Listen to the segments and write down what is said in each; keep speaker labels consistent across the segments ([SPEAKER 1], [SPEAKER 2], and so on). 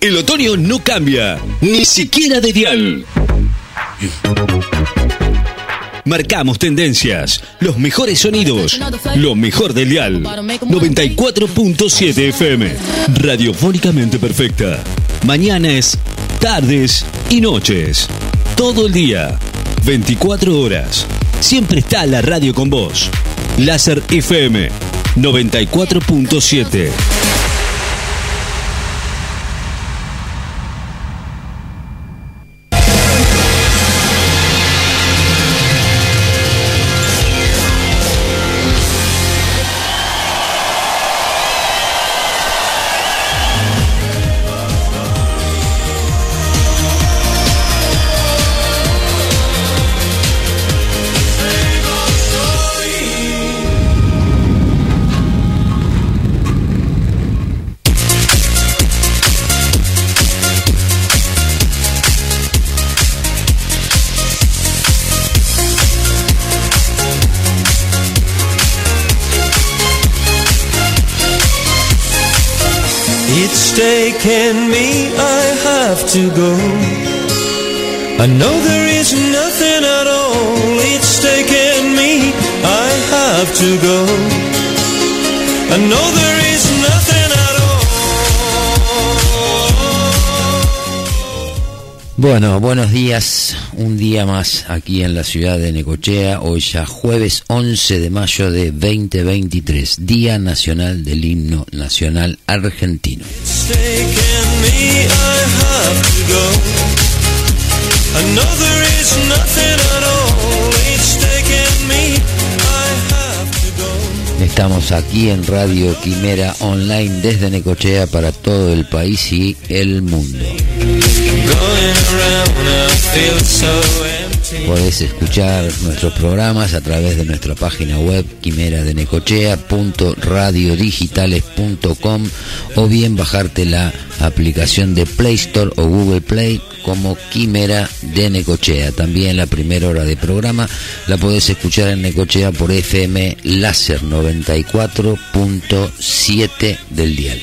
[SPEAKER 1] El otoño no cambia, ni siquiera de dial. Marcamos tendencias, los mejores sonidos, lo mejor del dial. 94.7 FM, radiofónicamente perfecta. Mañanas, tardes y noches. Todo el día, 24 horas. Siempre está la radio con vos. Láser FM 94.7.
[SPEAKER 2] to go. I know there is nothing at all. It's taken me, I have to go. I know there is nothing at
[SPEAKER 3] Bueno, buenos días. Un día más aquí en la ciudad de Necochea. Hoy ya jueves 11 de mayo de 2023, Día Nacional del Himno Nacional Argentino.
[SPEAKER 2] It's me, I have to go. I know there is nothing at all. It's taken me, I have to go.
[SPEAKER 3] Estamos aquí en Radio Quimera Online desde Necochea para todo el país y el mundo.
[SPEAKER 2] Going around, I feel so
[SPEAKER 3] Podés escuchar nuestros programas a través de nuestra página web quimeradenecochea.radiodigitales.com o bien bajarte la aplicación de Play Store o Google Play como Quimera de Necochea. También la primera hora de programa la podés escuchar en Necochea por FM Láser 94.7 del dial.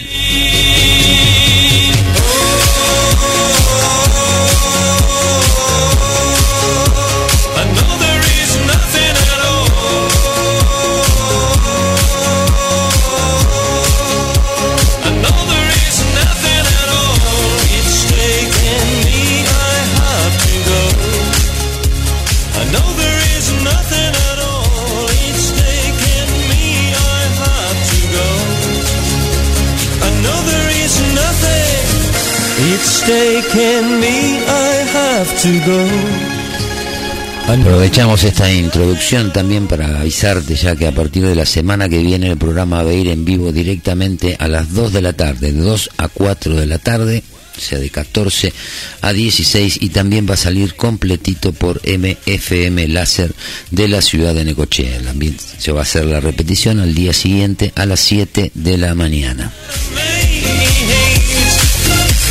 [SPEAKER 3] Aprovechamos esta introducción también para avisarte ya que a partir de la semana que viene el programa va a ir en vivo directamente a las 2 de la tarde, de 2 a 4 de la tarde, o sea de 14 a 16 y también va a salir completito por MFM Láser de la ciudad de Necochea. También se va a hacer la repetición al día siguiente a las 7 de la mañana.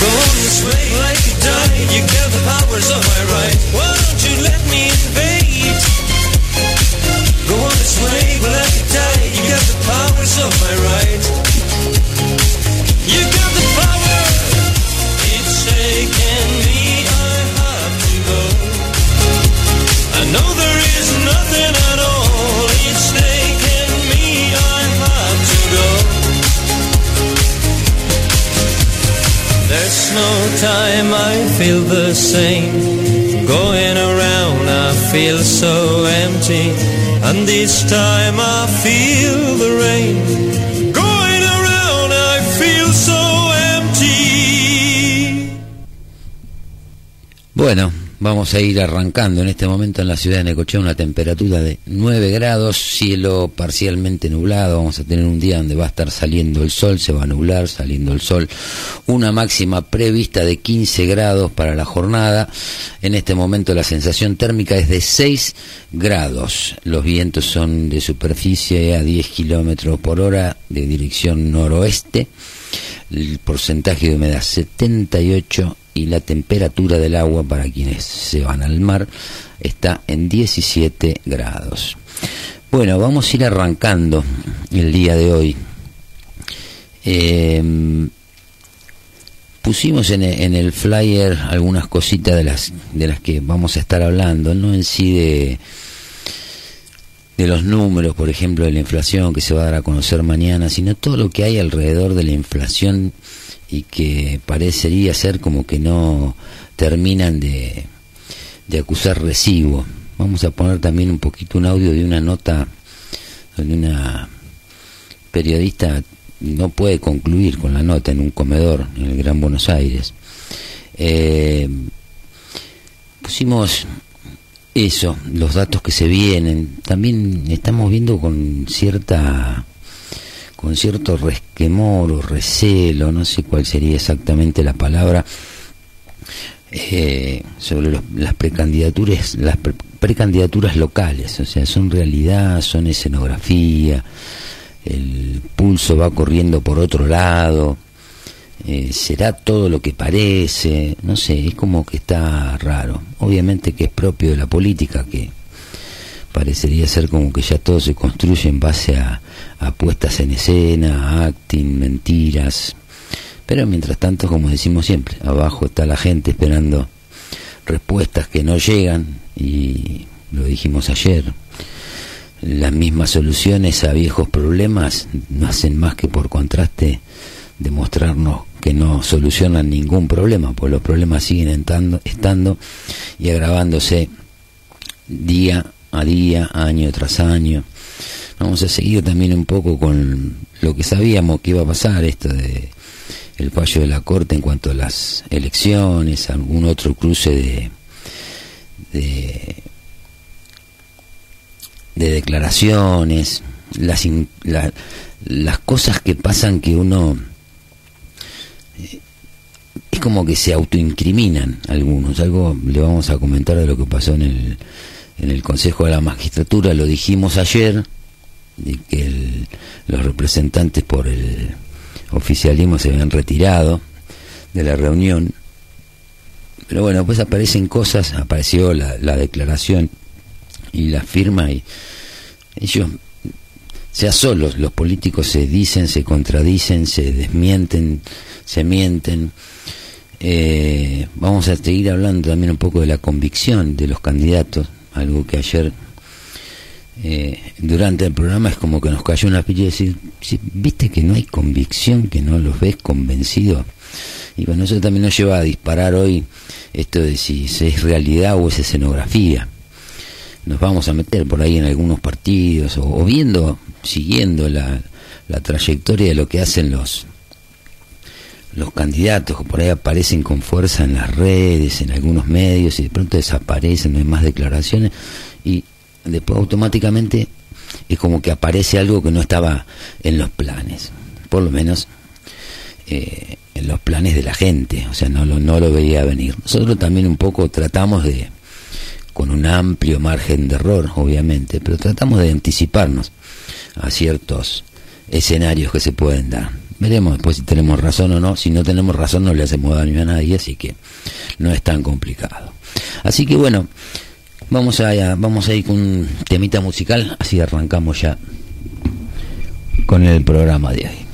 [SPEAKER 2] Go on this way like you got the powers of my right. Why don't you let me invade? Go on this way like you died. You got the powers of my right. Feel the same. Going around, I feel so empty. And this time I feel the rain. Going around, I feel so empty.
[SPEAKER 3] Bueno, vamos a ir arrancando en este momento en la ciudad de Necochea una temperatura de 9 grados, cielo parcialmente nublado, vamos a tener un día donde va a estar saliendo el sol, se va a nublar, saliendo el sol, una máxima prevista de 15 grados para la jornada, en este momento la sensación térmica es de 6 grados, los vientos son de superficie a 10 kilómetros por hora de dirección noroeste, el porcentaje de humedad 78 y la temperatura del agua para quienes se van al mar está en 17 grados. Bueno, vamos a ir arrancando el día de hoy. Eh, pusimos en, e- en el flyer algunas cositas de las de las que vamos a estar hablando, no en sí de de los números, por ejemplo, de la inflación que se va a dar a conocer mañana, sino todo lo que hay alrededor de la inflación y que parecería ser como que no terminan de, de acusar recibo. Vamos a poner también un poquito un audio de una nota donde una periodista no puede concluir con la nota en un comedor en el Gran Buenos Aires. Eh, pusimos eso, los datos que se vienen. También estamos viendo con cierta con cierto resquemor o recelo, no sé cuál sería exactamente la palabra, eh, sobre las precandidaturas, las pre- precandidaturas locales, o sea, son realidad, son escenografía, el pulso va corriendo por otro lado, eh, será todo lo que parece, no sé, es como que está raro. Obviamente que es propio de la política, que parecería ser como que ya todo se construye en base a, a puestas en escena, a acting, mentiras. Pero mientras tanto, como decimos siempre, abajo está la gente esperando respuestas que no llegan y lo dijimos ayer. Las mismas soluciones a viejos problemas no hacen más que por contraste demostrarnos que no solucionan ningún problema, pues los problemas siguen estando, estando y agravándose día a día, año tras año. Vamos a seguir también un poco con lo que sabíamos que iba a pasar, esto de el fallo de la Corte en cuanto a las elecciones, algún otro cruce de, de, de declaraciones, las, la- las cosas que pasan que uno eh, es como que se autoincriminan algunos. Algo le vamos a comentar de lo que pasó en el, en el Consejo de la Magistratura, lo dijimos ayer, de que el- los representantes por el oficialismo se habían retirado de la reunión. Pero bueno, pues aparecen cosas, apareció la, la declaración y la firma y ellos, sea solos, los políticos se dicen, se contradicen, se desmienten, se mienten. Eh, vamos a seguir hablando también un poco de la convicción de los candidatos, algo que ayer eh, durante el programa es como que nos cayó una pilla y decir, "Sí, viste que no hay convicción, que no los ves convencidos. Y bueno, eso también nos lleva a disparar hoy esto de si es realidad o es escenografía. Nos vamos a meter por ahí en algunos partidos o, viendo, siguiendo la trayectoria de lo que hacen los los candidatos que por ahí aparecen con fuerza en las redes, en algunos medios y de pronto desaparecen, no hay más declaraciones y después automáticamente es como que aparece algo que no estaba en los planes, por lo menos eh, en los planes de la gente, o sea, no lo, no lo veía venir. Nosotros también un poco tratamos de, con un amplio margen de error, obviamente, pero tratamos de anticiparnos a ciertos escenarios que se pueden dar. Veremos después si tenemos razón o no. Si no tenemos razón no le hacemos daño a nadie, así que no es tan complicado. Así que bueno, vamos a, vamos a ir con un temita musical, así arrancamos ya con el programa de hoy.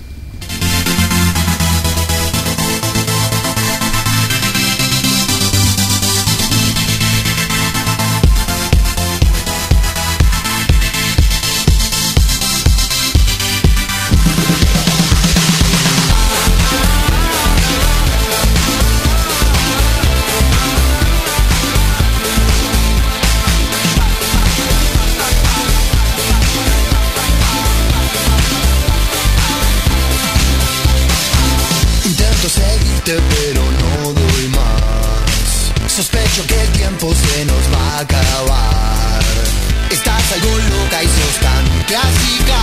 [SPEAKER 4] Estás algo loca y sos tan clásica.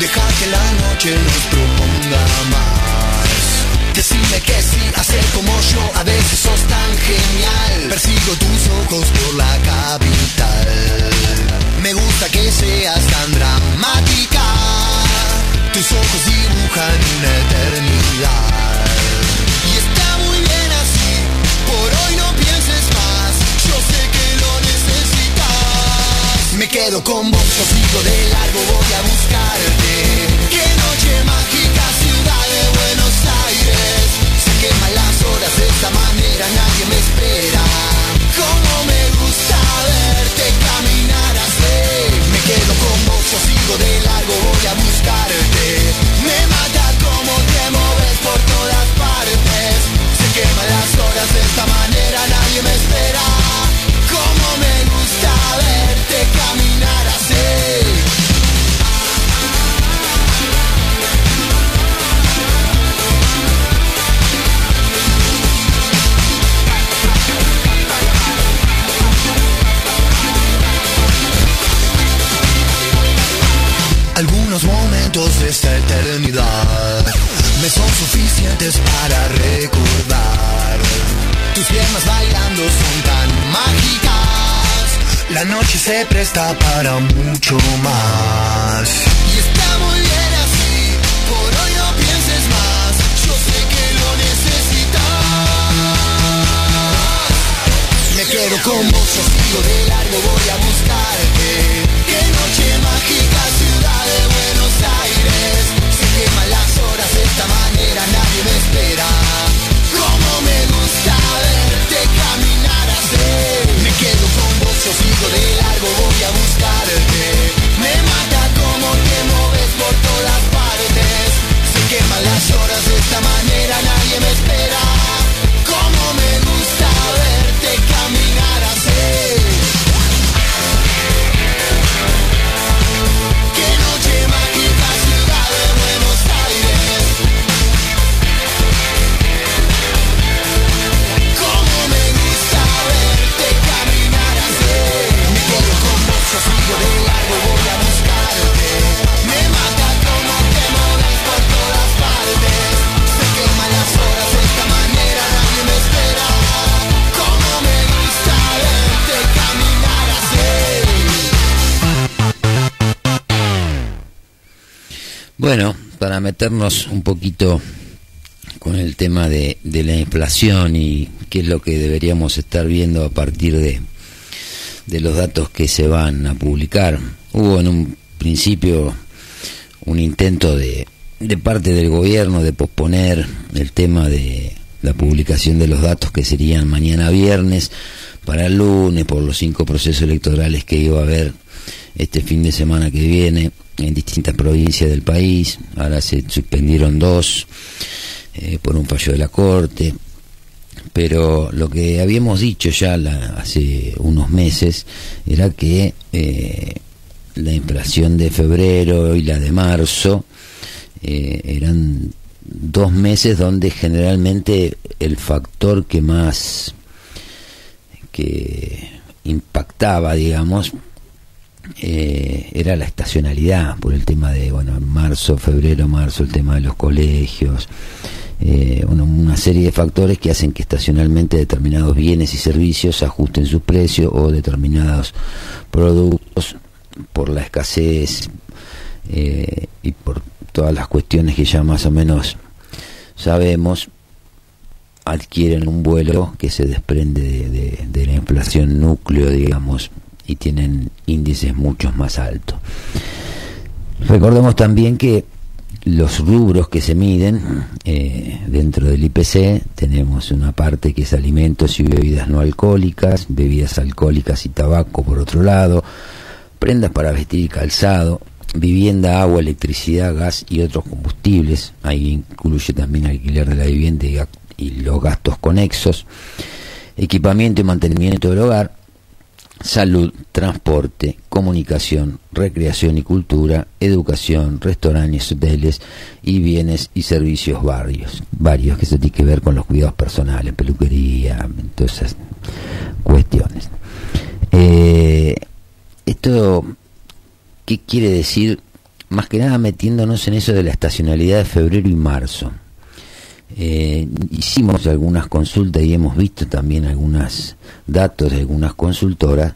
[SPEAKER 4] Deja que la noche nos proponga más. Decime que sí, hacer como yo A veces sos tan genial. Persigo tus ojos por la capital. Me gusta que seas tan dramática. Tus ojos dibujan una eternidad. quedo con vos, yo sigo de largo, voy a buscarte. Qué noche mágica, ciudad de Buenos Aires. Se queman las horas de esta manera, nadie me espera. Como me gusta verte caminar así. Me quedo con vos, yo sigo de largo, voy a buscarte. Me mata como te moves por todas partes. Se queman las horas de esta manera, nadie me espera. Algunos momentos de esta eternidad me son suficientes para recordar. Tus piernas bailando son tan mágicas. La noche se presta para mucho más. Y está muy bien así, por hoy no pienses más. Yo sé que lo necesitas. Me quedo con vos, yo sigo de largo, voy a buscarte. Qué noche mágica, ciudad de
[SPEAKER 3] Buenos Aires. Meternos un poquito con el tema de, la inflación y qué es lo que deberíamos estar viendo a partir de, de los datos que se van a publicar. Hubo en un principio un intento de, de parte del gobierno de posponer el tema de la publicación de los datos que serían mañana viernes para el lunes por los cinco procesos electorales que iba a haber este fin de semana que viene en distintas provincias del país. Ahora se suspendieron dos eh, por un fallo de la Corte. Pero lo que habíamos dicho ya la- hace unos meses era que eh, la inflación de febrero y la de marzo eh, eran dos meses donde generalmente el factor que más que impactaba, digamos, eh, era la estacionalidad, por el tema de, bueno, marzo, febrero, marzo, el tema de los colegios, eh, una, serie de factores que hacen que estacionalmente determinados bienes y servicios ajusten sus precios o determinados productos por la escasez eh, y por todas las cuestiones que ya más o menos sabemos adquieren un vuelo que se desprende de, de- de la inflación núcleo, digamos, y tienen índices mucho más altos. Recordemos también que los rubros que se miden eh, dentro del IPC tenemos una parte que es alimentos y bebidas no alcohólicas, bebidas alcohólicas y tabaco por otro lado, prendas para vestir y calzado, vivienda, agua, electricidad, gas y otros combustibles, ahí incluye también alquiler de la vivienda y, y los gastos conexos, equipamiento y mantenimiento del hogar, salud, transporte, comunicación, recreación y cultura, educación, restaurantes, hoteles y bienes y servicios varios, varios que se tiene que ver con los cuidados personales, peluquería, todas esas cuestiones. Eh, esto, ¿qué quiere decir? Más que nada metiéndonos en eso de la estacionalidad de febrero y marzo. Eh, hicimos algunas consultas y hemos visto también algunos datos de algunas consultoras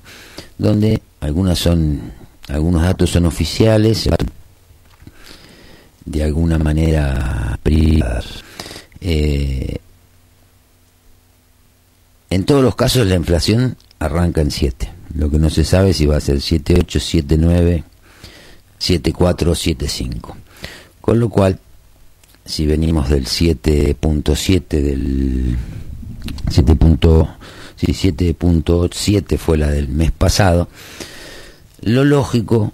[SPEAKER 3] donde algunas son algunos datos son oficiales de alguna manera privadas. Eh, en todos los casos la inflación arranca en 7 lo que no se sabe si va a ser 7.8, 7.9 7.4 o 7.5 con lo cual si venimos del 7.7 del 7. punto- sí, 7.7 fue la del mes pasado lo lógico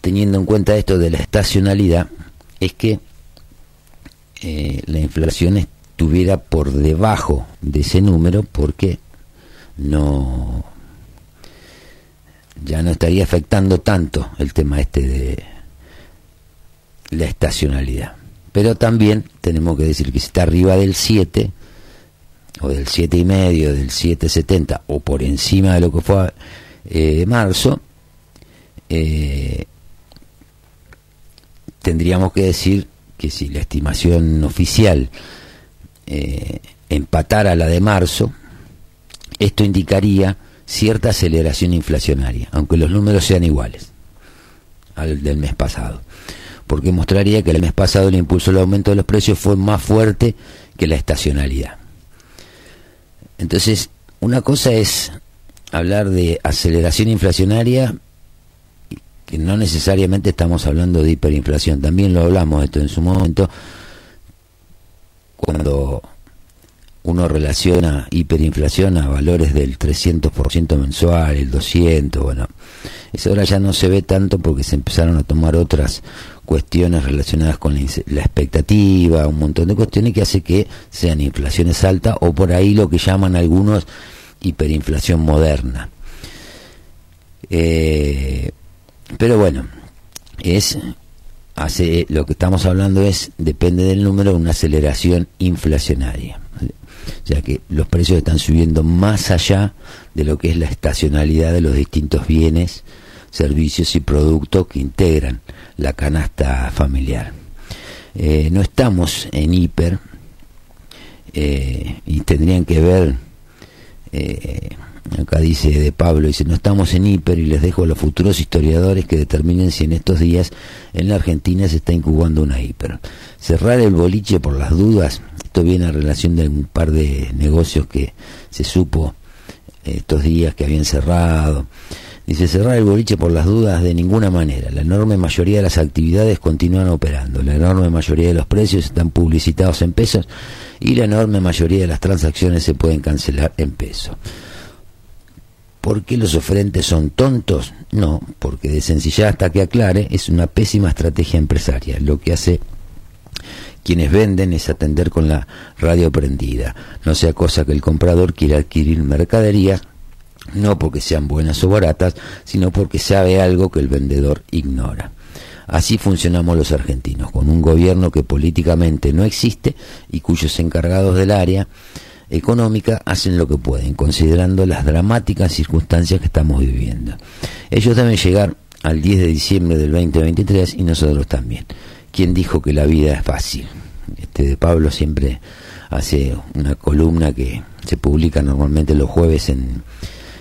[SPEAKER 3] teniendo en cuenta esto de la estacionalidad es que eh, la inflación estuviera por debajo de ese número porque no ya no estaría afectando tanto el tema este de la estacionalidad. Pero también tenemos que decir que si está arriba del 7, o del 7 y medio, del 7,70, o por encima de lo que fue eh, marzo, eh, tendríamos que decir que si la estimación oficial eh, empatara la de marzo, esto indicaría cierta aceleración inflacionaria, aunque los números sean iguales al del mes pasado, porque mostraría que el mes pasado el impulso al aumento de los precios fue más fuerte que la estacionalidad. Entonces, una cosa es hablar de aceleración inflacionaria, que no necesariamente estamos hablando de hiperinflación, también lo hablamos esto en su momento, cuando uno relaciona hiperinflación a valores del 300% mensual, el 200, bueno, eso ahora ya no se ve tanto porque se empezaron a tomar otras cuestiones relacionadas con la, expectativa, un montón de cuestiones que hace que sean inflaciones altas o por ahí lo que llaman algunos hiperinflación moderna. Eh, pero bueno, es hace lo que estamos hablando es depende del número una aceleración inflacionaria. O sea que los precios están subiendo más allá de lo que es la estacionalidad de los distintos bienes, servicios y productos que integran la canasta familiar. Eh, no estamos en hiper eh, y tendrían que ver eh, acá dice de Pablo, dice, no estamos en hiper y les dejo a los futuros historiadores que determinen si en estos días en la Argentina se está incubando una hiper. Cerrar el boliche por las dudas, esto viene a relación de un par de negocios que se supo estos días que habían cerrado. Dice, cerrar el boliche por las dudas de ninguna manera. La enorme mayoría de las actividades continúan operando. La enorme mayoría de los precios están publicitados en pesos y la enorme mayoría de las transacciones se pueden cancelar en pesos. ¿Por qué los oferentes son tontos? No, porque de sencillez hasta que aclare es una pésima estrategia empresaria. Lo que hace quienes venden es atender con la radio prendida. No sea cosa que el comprador quiera adquirir mercaderías, no porque sean buenas o baratas, sino porque sabe algo que el vendedor ignora. Así funcionamos los argentinos, con un gobierno que políticamente no existe y cuyos encargados del área económica hacen lo que pueden, considerando las dramáticas circunstancias que estamos viviendo. Ellos deben llegar al 10 de diciembre del 2023 y nosotros también. ¿Quién dijo que la vida es fácil? Este de Pablo siempre hace una columna que se publica normalmente los jueves en,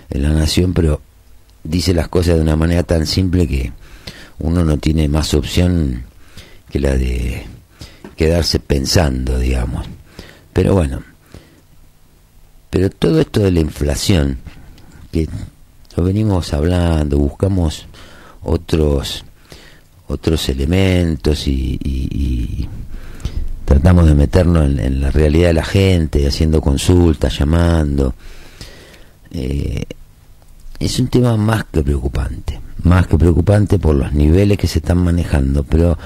[SPEAKER 3] en La Nación, pero dice las cosas de una manera tan simple que uno no tiene más opción que la de quedarse pensando, digamos. Pero bueno, pero todo esto de la inflación, que lo venimos hablando, buscamos otros otros elementos y, y, tratamos de meternos en, la realidad de la gente, haciendo consultas, llamando. Eh, es un tema más que preocupante más que preocupante por los niveles que se están manejando, pero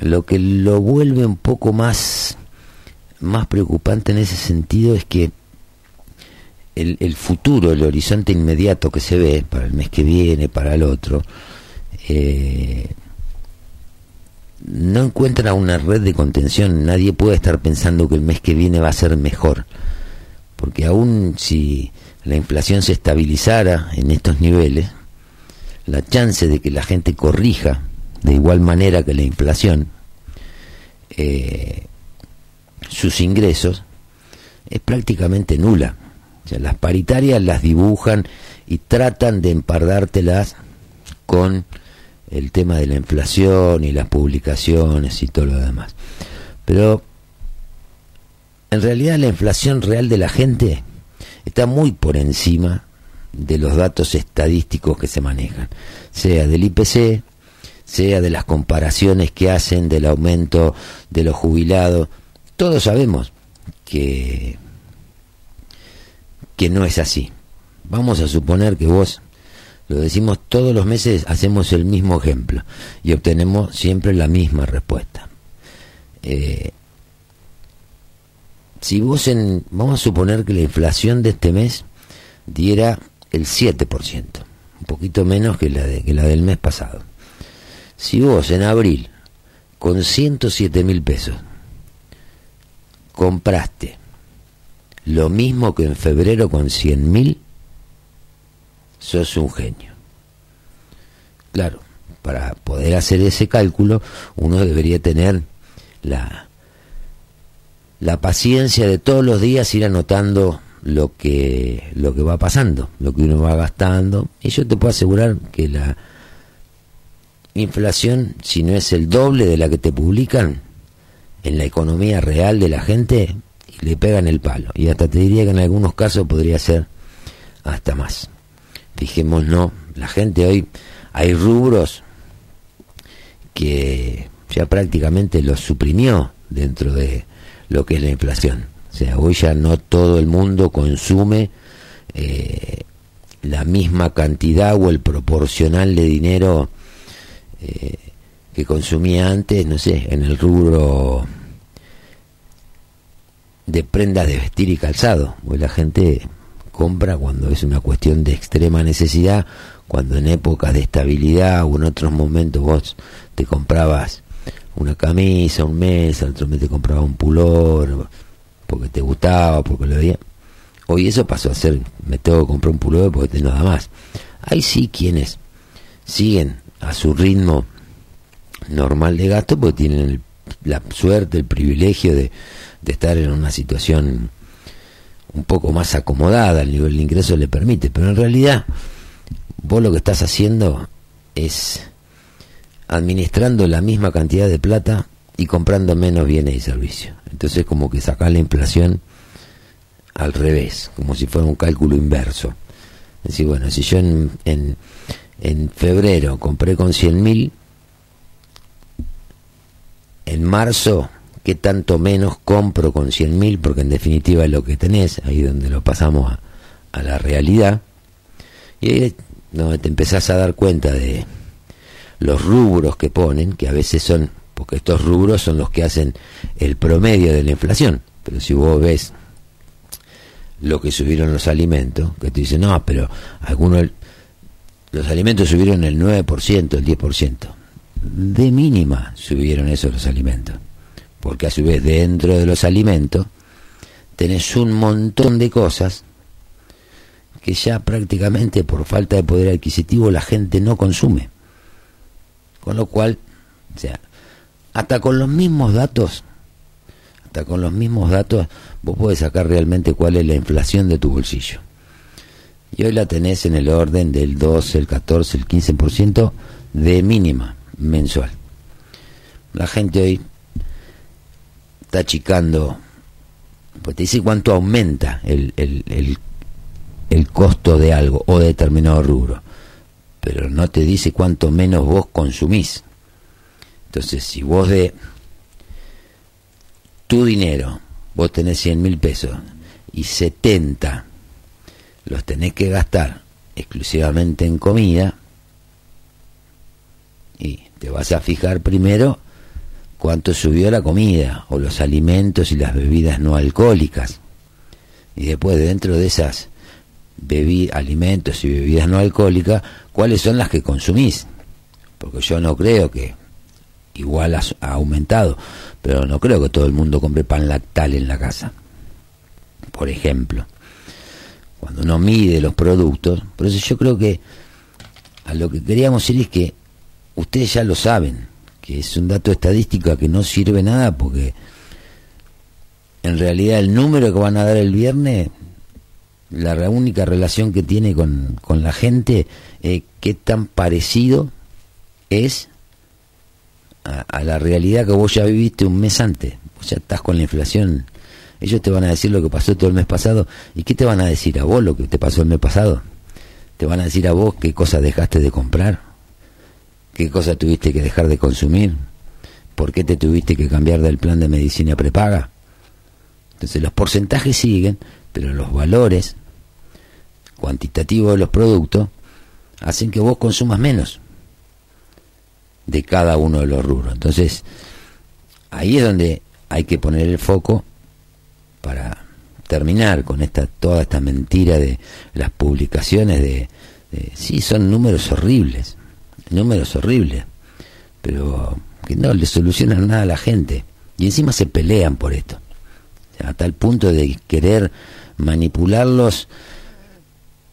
[SPEAKER 3] lo que lo vuelve un poco más, más preocupante en ese sentido es que el, el futuro, el horizonte inmediato que se ve para el mes que viene, para el otro, eh, no encuentra una red de contención. Nadie puede estar pensando que el mes que viene va a ser mejor. Porque aún si la inflación se estabilizara en estos niveles, la chance de que la gente corrija de igual manera que la inflación eh, sus ingresos es prácticamente nula. Las paritarias las dibujan y tratan de empardártelas con el tema de la inflación y las publicaciones y todo lo demás. Pero en realidad la inflación real de la gente está muy por encima de los datos estadísticos que se manejan, sea del IPC, sea de las comparaciones que hacen del aumento de los jubilados. Todos sabemos que, que no es así. Vamos a suponer que vos, lo decimos todos los meses, hacemos el mismo ejemplo y obtenemos siempre la misma respuesta. Eh, si vos en, vamos a suponer que la inflación de este mes diera el 7%, un poquito menos que la, de, que la del mes pasado. Si vos en abril, con 107 mil pesos, compraste lo mismo que en febrero con 100 mil, sos un genio. Claro, para poder hacer ese cálculo, uno debería tener la, la paciencia de todos los días ir anotando lo que lo que va pasando, lo que uno va gastando y yo te puedo asegurar que la inflación si no es el doble de la que te publican en la economía real de la gente le pegan el palo y hasta te diría que en algunos casos podría ser hasta más. Fijémonos, la gente hoy hay rubros que ya prácticamente los suprimió dentro de lo que es la inflación. O sea, hoy ya no todo el mundo consume eh, la misma cantidad o el proporcional de dinero eh, que consumía antes, no sé, en el rubro de prendas de vestir y calzado. Hoy la gente compra cuando es una cuestión de extrema necesidad, cuando en épocas de estabilidad o en otros momentos vos te comprabas una camisa un mes, otro mes te comprabas un pulor porque te gustaba, porque lo veía. Hoy eso pasó a ser, me tengo que comprar un pullover porque te nada más. Hay sí quienes siguen a su ritmo normal de gasto porque tienen la suerte, el privilegio de, de estar en una situación un poco más acomodada, el nivel de ingreso le permite, pero en realidad vos lo que estás haciendo es administrando la misma cantidad de plata y comprando menos bienes y servicios. Entonces como que sacar la inflación al revés, como si fuera un cálculo inverso. Es decir, bueno, si yo en, en, en febrero compré con 100 mil, en marzo, ¿qué tanto menos compro con 100 mil? Porque en definitiva es lo que tenés, ahí donde lo pasamos a, la realidad. Y ahí donde te empezás a dar cuenta de los rubros que ponen, que a veces son, porque estos rubros son los que hacen el promedio de la inflación. Pero si vos ves lo que subieron los alimentos, que te dicen, no, pero algunos, los alimentos subieron el 9%, el 10%. De mínima subieron eso los alimentos. Porque a su vez dentro de los alimentos tenés un montón de cosas que ya prácticamente por falta de poder adquisitivo la gente no consume. Con lo cual, o sea, hasta con los mismos datos, hasta con los mismos datos, vos podés sacar realmente cuál es la inflación de tu bolsillo. Y hoy la tenés en el orden del 12, el 14, el 15% de mínima mensual. La gente hoy achicando, pues te dice cuánto aumenta el, el, el, el costo de algo o de determinado rubro pero no te dice cuánto menos vos consumís. Entonces, si vos de tu dinero, vos tenés 100 mil pesos y 70 los tenés que gastar exclusivamente en comida, y te vas a fijar primero cuánto subió la comida o los alimentos y las bebidas no alcohólicas. Y después dentro de esas alimentos y bebidas no alcohólicas, cuáles son las que consumís. Porque yo no creo que igual ha, aumentado, pero no creo que todo el mundo compre pan lactal en la casa. Por ejemplo, cuando uno mide los productos, por eso yo creo que a lo que queríamos ir es que ustedes ya lo saben, que es un dato estadístico que no sirve nada porque en realidad el número que van a dar el viernes la única relación que tiene con, con la gente, eh, qué tan parecido es a, la realidad que vos ya viviste un mes antes. Vos ya estás con la inflación. Ellos te van a decir lo que pasó todo el mes pasado. ¿Y qué te van a decir a vos lo que te pasó el mes pasado? Te van a decir a vos qué cosas dejaste de comprar, qué cosas tuviste que dejar de consumir, por qué te tuviste que cambiar del plan de medicina prepaga. Entonces los porcentajes siguen, pero los valores cuantitativos de los productos hacen que vos consumas menos de cada uno de los rubros. Entonces, ahí es donde hay que poner el foco para terminar con esta toda esta mentira de las publicaciones de, de sí son números horribles, números horribles, pero que no le solucionan nada a la gente y encima se pelean por esto, a tal punto de querer manipularlos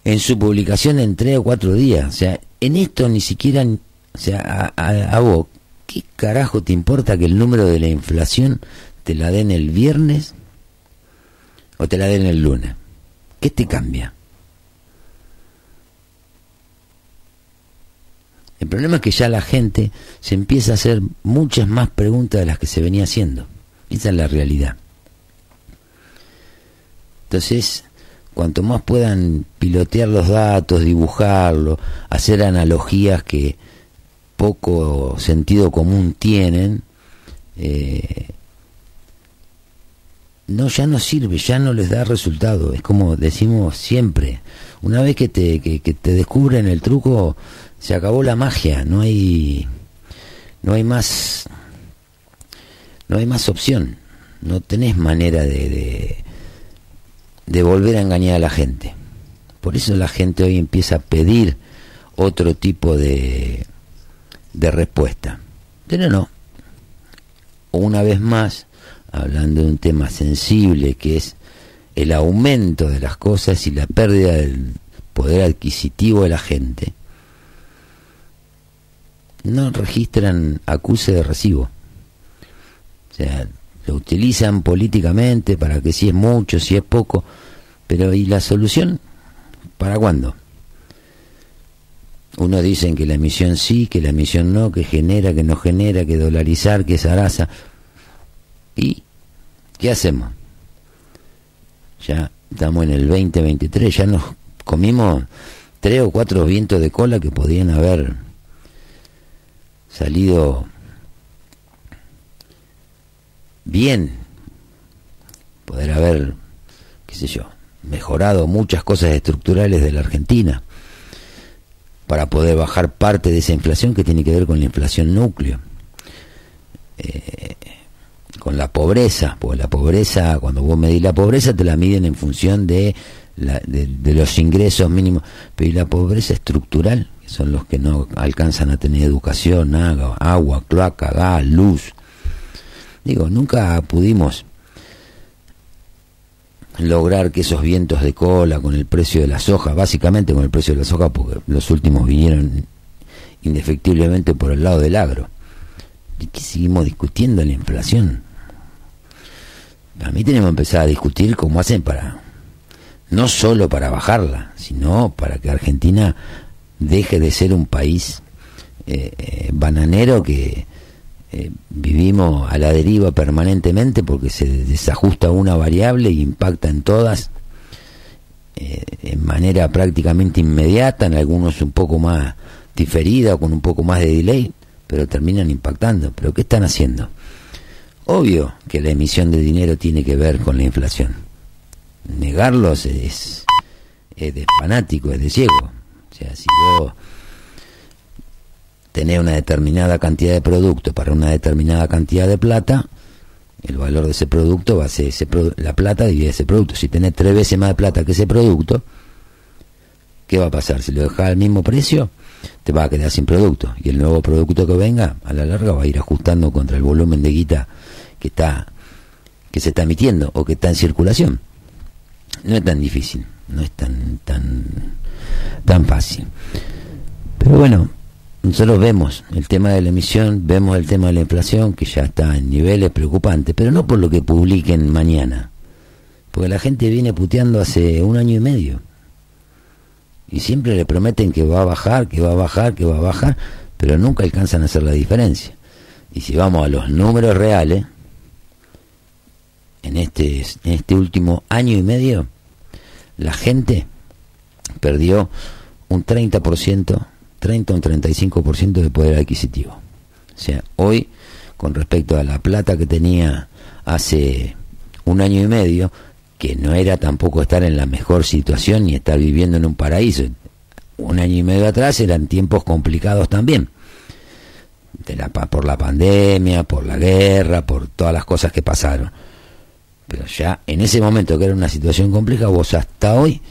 [SPEAKER 3] en su publicación en tres o cuatro días. O sea, en esto ni siquiera, o sea, a, vos, ¿qué carajo te importa que el número de la inflación te la den el viernes o te la den el lunes. ¿Qué te cambia? El problema es que ya la gente se empieza a hacer muchas más preguntas de las que se venía haciendo. Esa es la realidad. Entonces, cuanto más puedan pilotear los datos, dibujarlo, hacer analogías que poco sentido común tienen, eh, no, ya no sirve, ya no les da resultado. Es como decimos siempre, una vez que te, que te descubren el truco, se acabó la magia, no hay no hay más no hay más opción, no tenés manera de, de, volver a engañar a la gente. Por eso la gente hoy empieza a pedir otro tipo de, de respuesta. Pero no, una vez más, hablando de un tema sensible que es el aumento de las cosas y la pérdida del poder adquisitivo de la gente, no registran acuse de recibo. O sea, lo utilizan políticamente para que si es mucho, si es poco, pero ¿y la solución? ¿Para cuándo? Uno dicen que la emisión sí, que la emisión no, que genera, que no genera, que dolarizar, que zaraza. ¿Y qué hacemos? Ya estamos en el 2023, ya nos comimos tres o cuatro vientos de cola que podían haber salido bien, poder haber, qué sé yo, mejorado muchas cosas estructurales de la Argentina para poder bajar parte de esa inflación que tiene que ver con la inflación núcleo, eh, con la pobreza, porque la pobreza, cuando vos medís la pobreza, te la miden en función de, la, de los ingresos mínimos, pero ¿y la pobreza estructural? Son los que no alcanzan a tener educación, agua, agua cloaca, gas, luz. Digo, nunca pudimos lograr que esos vientos de cola con el precio de la soja, básicamente con el precio de la soja, porque los últimos vinieron indefectiblemente por el lado del agro. ¿Y qué seguimos discutiendo la inflación? A mí tenemos que empezar a discutir cómo hacen para, no solo para bajarla, sino para que Argentina deje de ser un país eh, eh, bananero que eh, vivimos a la deriva permanentemente porque se desajusta una variable y impacta en todas en manera prácticamente inmediata, en algunos un poco más diferida o con un poco más de delay, pero terminan impactando. ¿Pero qué están haciendo? Obvio que la emisión de dinero tiene que ver con la inflación. Negarlos es, es de fanático, es de ciego. Sea, si vos tenés una determinada cantidad de producto para una determinada cantidad de plata, el valor de ese producto va a ser ese la plata divide ese producto. Si tenés tres veces más de plata que ese producto, ¿qué va a pasar? Si lo dejas al mismo precio, te va a quedar sin producto. Y el nuevo producto que venga, a la larga, va a ir ajustando contra el volumen de guita que está que se está emitiendo o que está en circulación. No es tan difícil, no es tan tan tan fácil. Pero bueno, nosotros vemos el tema de la emisión, vemos el tema de la inflación, que ya está en niveles preocupantes, pero no por lo que publiquen mañana, porque la gente viene puteando hace un año y medio. Y siempre le prometen que va a bajar, que va a bajar, que va a bajar, pero nunca alcanzan a hacer la diferencia. Y si vamos a los números reales, en este, en este último año y medio, la gente perdió un 30%, 30 o un 35% de poder adquisitivo. O sea, hoy, con respecto a la plata que tenía hace un año y medio, que no era tampoco estar en la mejor situación ni estar viviendo en un paraíso. Un año y medio atrás eran tiempos complicados también. De la, por la pandemia, por la guerra, por todas las cosas que pasaron. Pero ya en ese momento que era una situación compleja, vos hasta hoy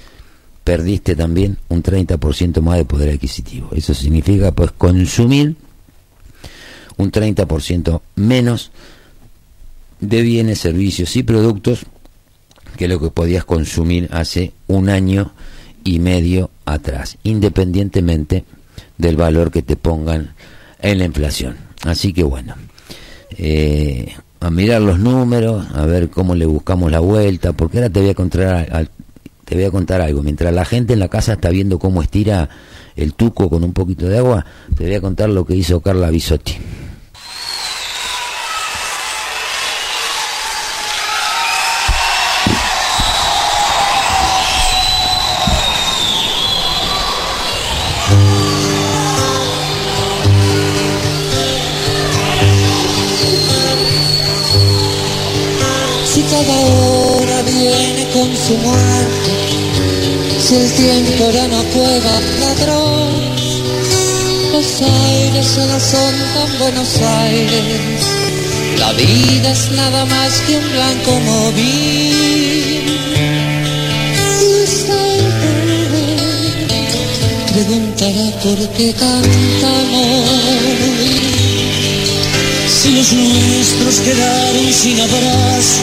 [SPEAKER 3] perdiste también un 30% más de poder adquisitivo. Eso significa pues consumir un 30% menos de bienes, servicios y productos que lo que podías consumir hace un año y medio atrás, independientemente del valor que te pongan en la inflación. Así que bueno, eh, a mirar los números, a ver cómo le buscamos la vuelta, porque ahora te voy a contar, te voy a contar algo. Mientras la gente en la casa está viendo cómo estira el tuco con un poquito de agua, te voy a contar lo que hizo Carla Bisotti.
[SPEAKER 5] Si cada hora viene con su muerte es el tiempo de una cueva ladrón. Los aires solo son tan Buenos Aires. La vida es nada más que un blanco móvil. Preguntará por qué cantamos.
[SPEAKER 6] Si los nuestros quedaron sin abrazo,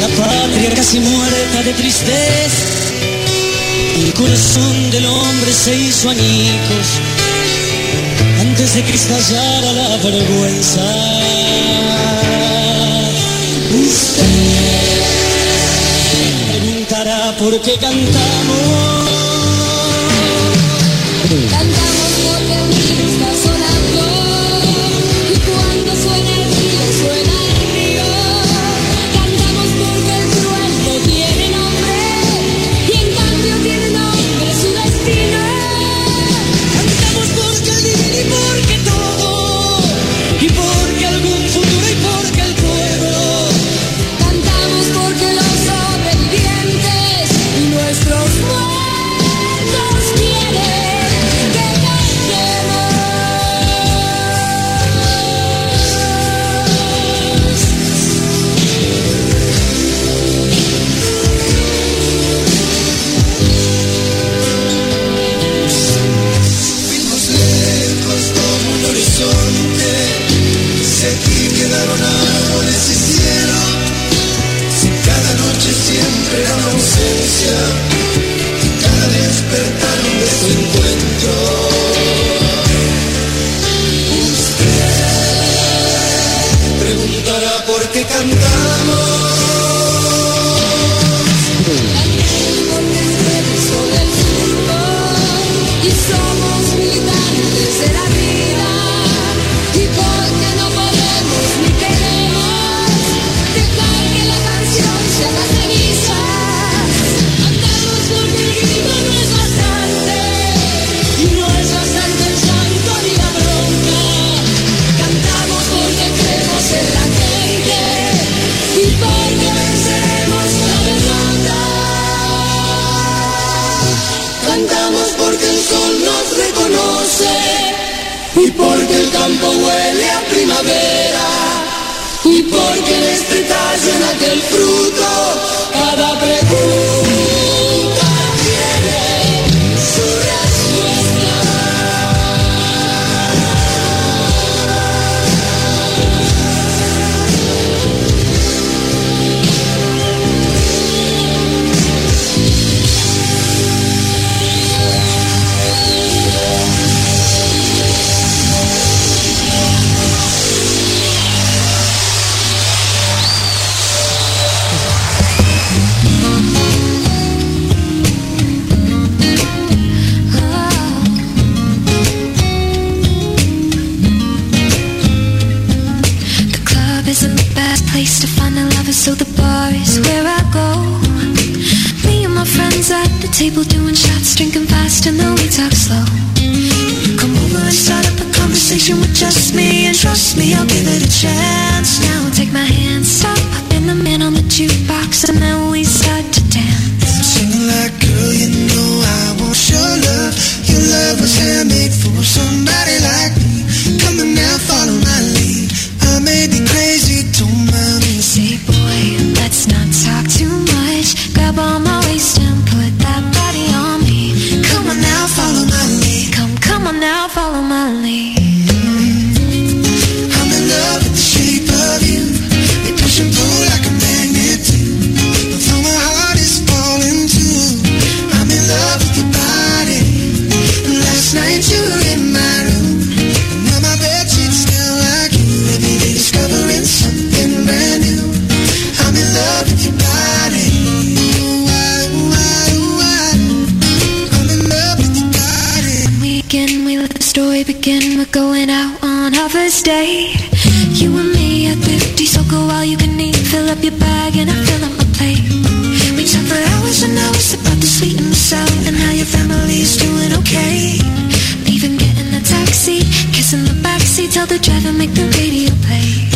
[SPEAKER 6] la patria casi muerta de tristeza el corazón del hombre se hizo añicos antes de que a la vergüenza. Usted preguntará por qué cantamos.
[SPEAKER 5] porque el
[SPEAKER 7] campo huele a primavera y porque en este tallo en aquel fruto first date. You and me at 50, so go all you can eat. Fill up your bag and I fill up my plate. We talk for hours and hours about the sweet and the sour and how your family's doing okay. Even getting a taxi, kissing the backseat, tell the driver make the radio play.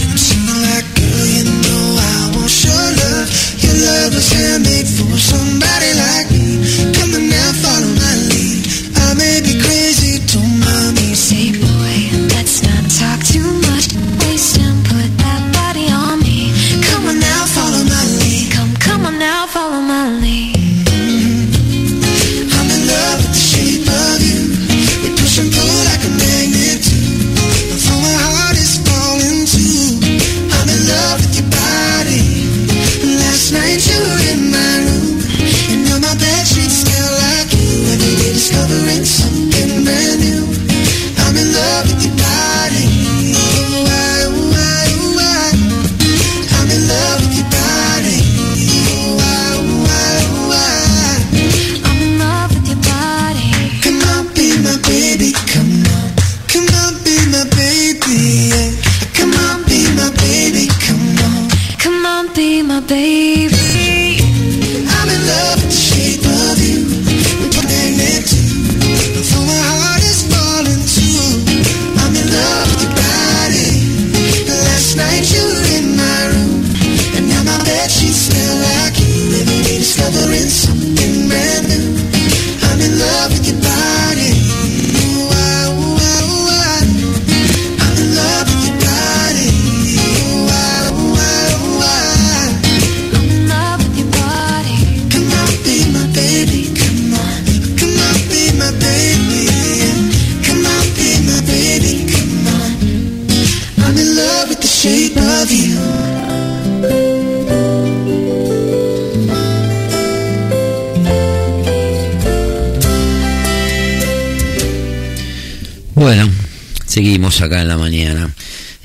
[SPEAKER 3] Acá en la mañana.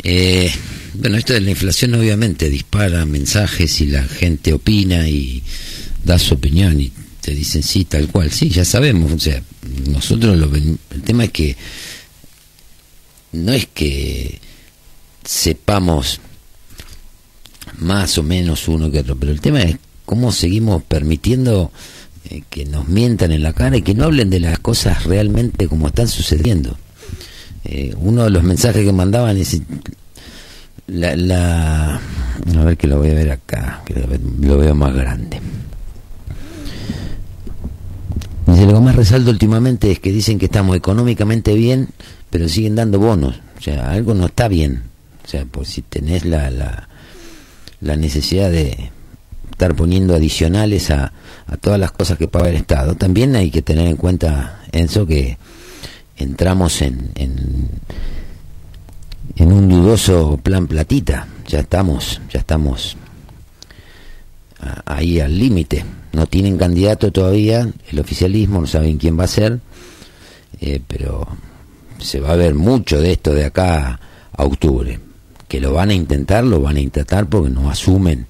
[SPEAKER 3] Eh, bueno, esto de la inflación obviamente dispara mensajes y la gente opina y da su opinión y te dicen sí, tal cual. Sí, ya sabemos. O sea, nosotros lo ven- el tema es que no es que sepamos más o menos uno que otro, pero el tema es cómo seguimos permitiendo eh, que nos mientan en la cara y que no hablen de las cosas realmente como están sucediendo. Eh, uno de los mensajes que mandaban es la, la a ver que lo voy a ver acá que lo, ve- lo veo más grande. Dice lo que más resalto últimamente es que dicen que estamos económicamente bien pero siguen dando bonos. O sea algo no está bien. O sea por si tenés la, la, la necesidad de estar poniendo adicionales a, a todas las cosas que paga el Estado también hay que tener en cuenta Enzo que entramos en, en, un dudoso plan platita. Ya estamos, ya estamos ahí al límite. No tienen candidato todavía, el oficialismo, no saben quién va a ser, eh, pero se va a ver mucho de esto de acá a octubre. Que lo van a intentar, lo van a intentar porque no asumen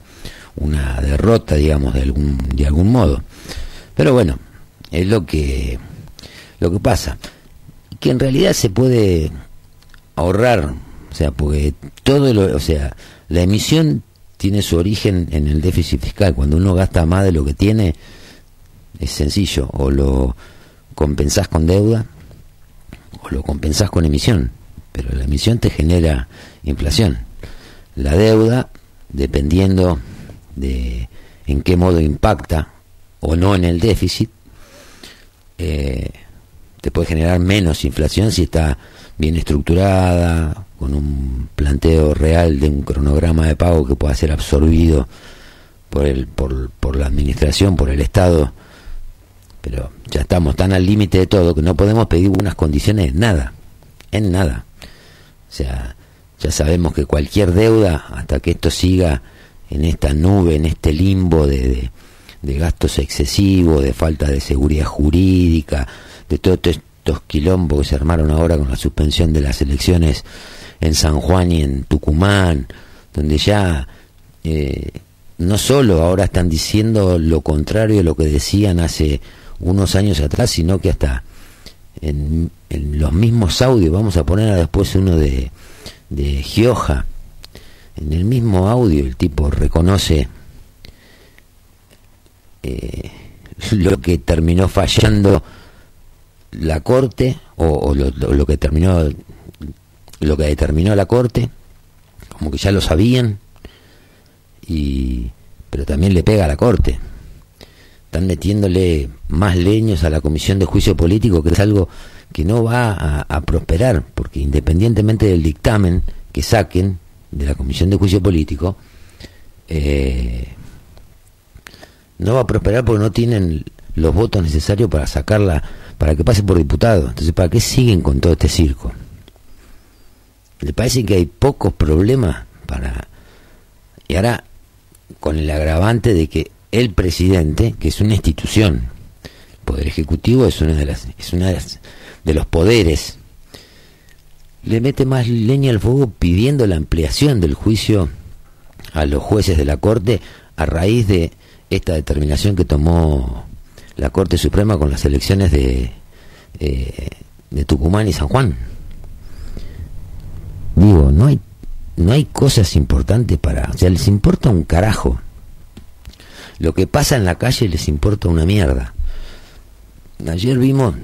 [SPEAKER 3] una derrota, digamos, de algún, de algún modo. Pero bueno, es lo que, lo que pasa que en realidad se puede ahorrar, o sea, porque todo lo, o sea, la emisión tiene su origen en el déficit fiscal. Cuando uno gasta más de lo que tiene, es sencillo, o lo compensás con deuda o lo compensás con emisión, pero la emisión te genera inflación. La deuda, dependiendo de en qué modo impacta o no en el déficit, eh, te puede generar menos inflación si está bien estructurada, con un planteo real de un cronograma de pago que pueda ser absorbido por, el, por, por la administración, por el Estado. Pero ya estamos tan al límite de todo que no podemos pedir unas condiciones en nada, en nada. O sea, ya sabemos que cualquier deuda, hasta que esto siga en esta nube, en este limbo de, de, de gastos excesivos, de falta de seguridad jurídica, de todos estos quilombos que se armaron ahora con la suspensión de las elecciones en San Juan y en Tucumán, donde ya eh, no solo ahora están diciendo lo contrario de lo que decían hace unos años atrás, sino que hasta en, los mismos audios, vamos a poner después uno de, de Gioja, en el mismo audio el tipo reconoce eh, lo que terminó fallando la corte o, o lo, lo- que terminó lo que determinó la corte como que ya lo sabían y pero también le pega a la corte. Están metiéndole más leños a la comisión de juicio político que es algo que no va a, a prosperar porque independientemente del dictamen que saquen de la comisión de juicio político eh, no va a prosperar porque no tienen los votos necesarios para sacarla, para que pase por diputado. Entonces, ¿para qué siguen con todo este circo? ¿Le parece que hay pocos problemas para... Y ahora, con el agravante de que el presidente, que es una institución, el Poder Ejecutivo es una de las, es una de, las- de los poderes, le mete más leña al fuego pidiendo la ampliación del juicio a los jueces de la Corte a raíz de esta determinación que tomó la Corte Suprema con las elecciones de, eh, de Tucumán y San Juan. Digo, no hay, no hay cosas importantes para... O sea, les importa un carajo. Lo que pasa en la calle les importa una mierda. Ayer vimos